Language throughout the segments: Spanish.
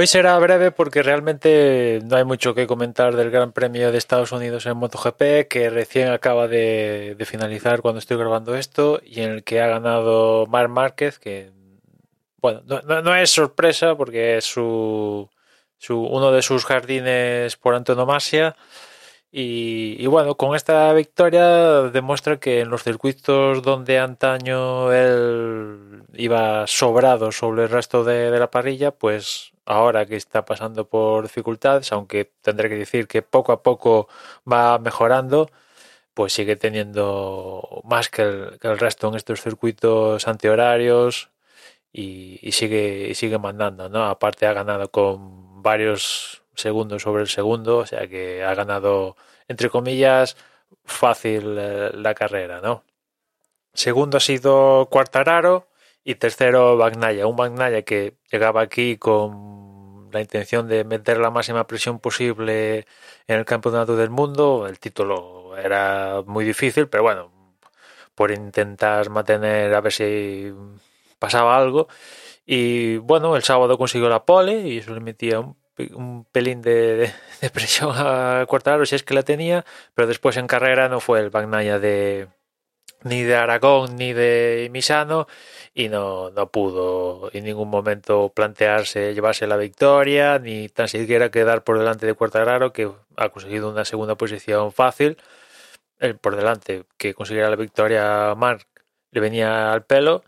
Hoy será breve porque realmente no hay mucho que comentar del Gran Premio de Estados Unidos en MotoGP que recién acaba de, finalizar cuando estoy grabando esto y en el que ha ganado Marc Márquez que bueno no, es sorpresa porque es su uno de sus jardines por antonomasia y, bueno, con esta victoria demuestra que en los circuitos donde antaño él iba sobrado sobre el resto de, la parrilla, pues ahora que está pasando por dificultades, aunque tendré que decir que poco a poco va mejorando, pues sigue teniendo más que el, que el resto en estos circuitos antihorarios y, y sigue, y sigue mandando, ¿no? Aparte ha ganado con varios segundos sobre el segundo, o sea que ha ganado, entre comillas, fácil eh, la carrera, ¿no? Segundo ha sido Quartararo y tercero Bagnaia, un Bagnaia que llegaba aquí con la intención de meter la máxima presión posible en el campeonato del mundo. El título era muy difícil, pero bueno, por intentar mantener a ver si pasaba algo. Y bueno, el sábado consiguió la pole y eso le metía un, un pelín de, de- presión a Quartararo si es que la tenía, pero después en carrera no fue el Bagnaia de ni de Aragón ni de Misano y no, no pudo en ningún momento plantearse llevarse la victoria ni tan siquiera quedar por delante de Quartararo que ha conseguido una segunda posición fácil. El por delante que consiguiera la victoria Marc le venía al pelo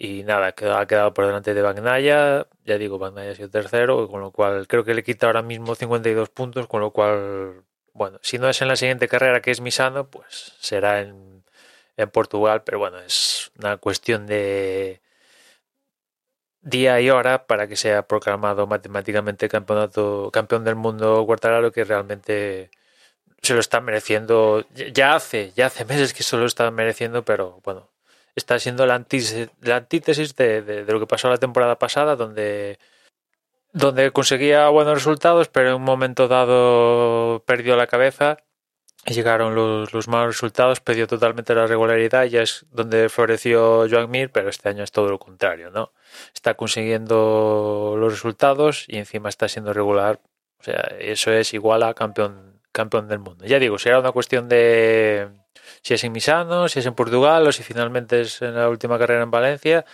y nada, ha quedado por delante de Bagnaia, ya digo, Bagnaia ha sido tercero, con lo cual creo que le quita ahora mismo 52 puntos, con lo cual, bueno, si no es en la siguiente carrera que es Misano, pues será en, en Portugal, pero bueno, es una cuestión de día y hora para que sea proclamado matemáticamente campeonato, campeón del mundo Quartararo, que realmente se lo está mereciendo, ya hace, ya hace meses que se lo está mereciendo, pero bueno, está siendo la antítesis, de, lo que pasó la temporada pasada, donde, donde conseguía buenos resultados, pero en un momento dado perdió la cabeza y llegaron los, los malos resultados, perdió totalmente la regularidad y es donde floreció Joan Mir, pero este año es todo lo contrario, ¿no? Está consiguiendo los resultados y encima está siendo regular, o sea, eso es igual a campeón, campeón del mundo. Ya digo, será una cuestión de si es en Misano, si es en Portugal o si finalmente es en la última carrera en Valencia,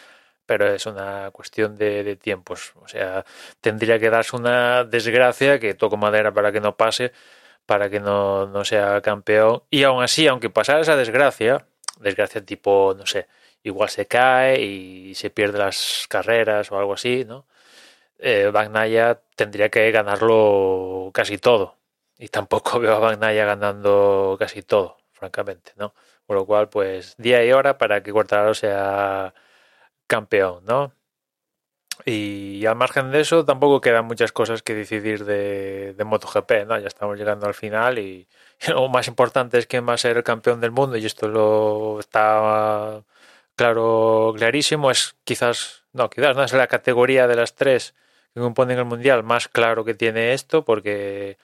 pero es una cuestión de, tiempos. O sea, tendría que darse una desgracia que toco madera para que no pase, para que no, no sea campeón. Y aún así, aunque pasara esa desgracia, desgracia tipo, no sé, igual se cae y se pierde las carreras o algo así, ¿no? Eh, Bagnaia tendría que ganarlo casi todo. Y tampoco veo a Bagnaia ganando casi todo, francamente, ¿no? Con lo cual, pues, día y hora para que Quartararo sea campeón, ¿no? Y al margen de eso, tampoco quedan muchas cosas que decidir de, de MotoGP, ¿no? Ya estamos llegando al final y, y lo más importante es quién va a ser el campeón del mundo y esto lo está claro, clarísimo. Es quizás, no, quizás no es la categoría de las tres que componen el mundial más claro que tiene esto porque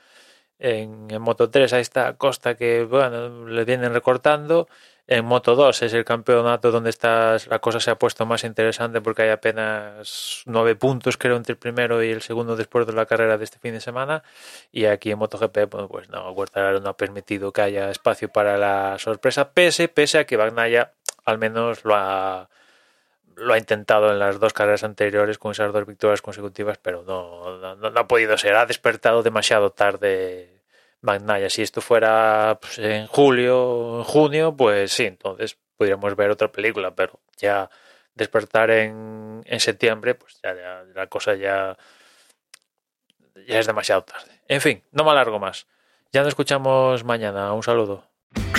en, Moto 3 ahí está Costa que, bueno, le vienen recortando. En Moto 2 es el campeonato donde está, la cosa se ha puesto más interesante porque hay apenas nueve puntos, creo, entre el primero y el segundo después de la carrera de este fin de semana. Y aquí en MotoGP, bueno, pues no, Quartararo no ha permitido que haya espacio para la sorpresa, pese, pese a que Bagnaia al menos lo ha, lo ha intentado en las dos carreras anteriores con esas dos victorias consecutivas, pero no, no, no ha podido ser. Ha despertado demasiado tarde Bagnaia. Si esto fuera pues, en julio en junio, pues sí, entonces podríamos ver otra película, pero ya despertar en, en septiembre, pues ya, ya, la cosa ya, ya es demasiado tarde. En fin, no me alargo más. Ya nos escuchamos mañana. Un saludo.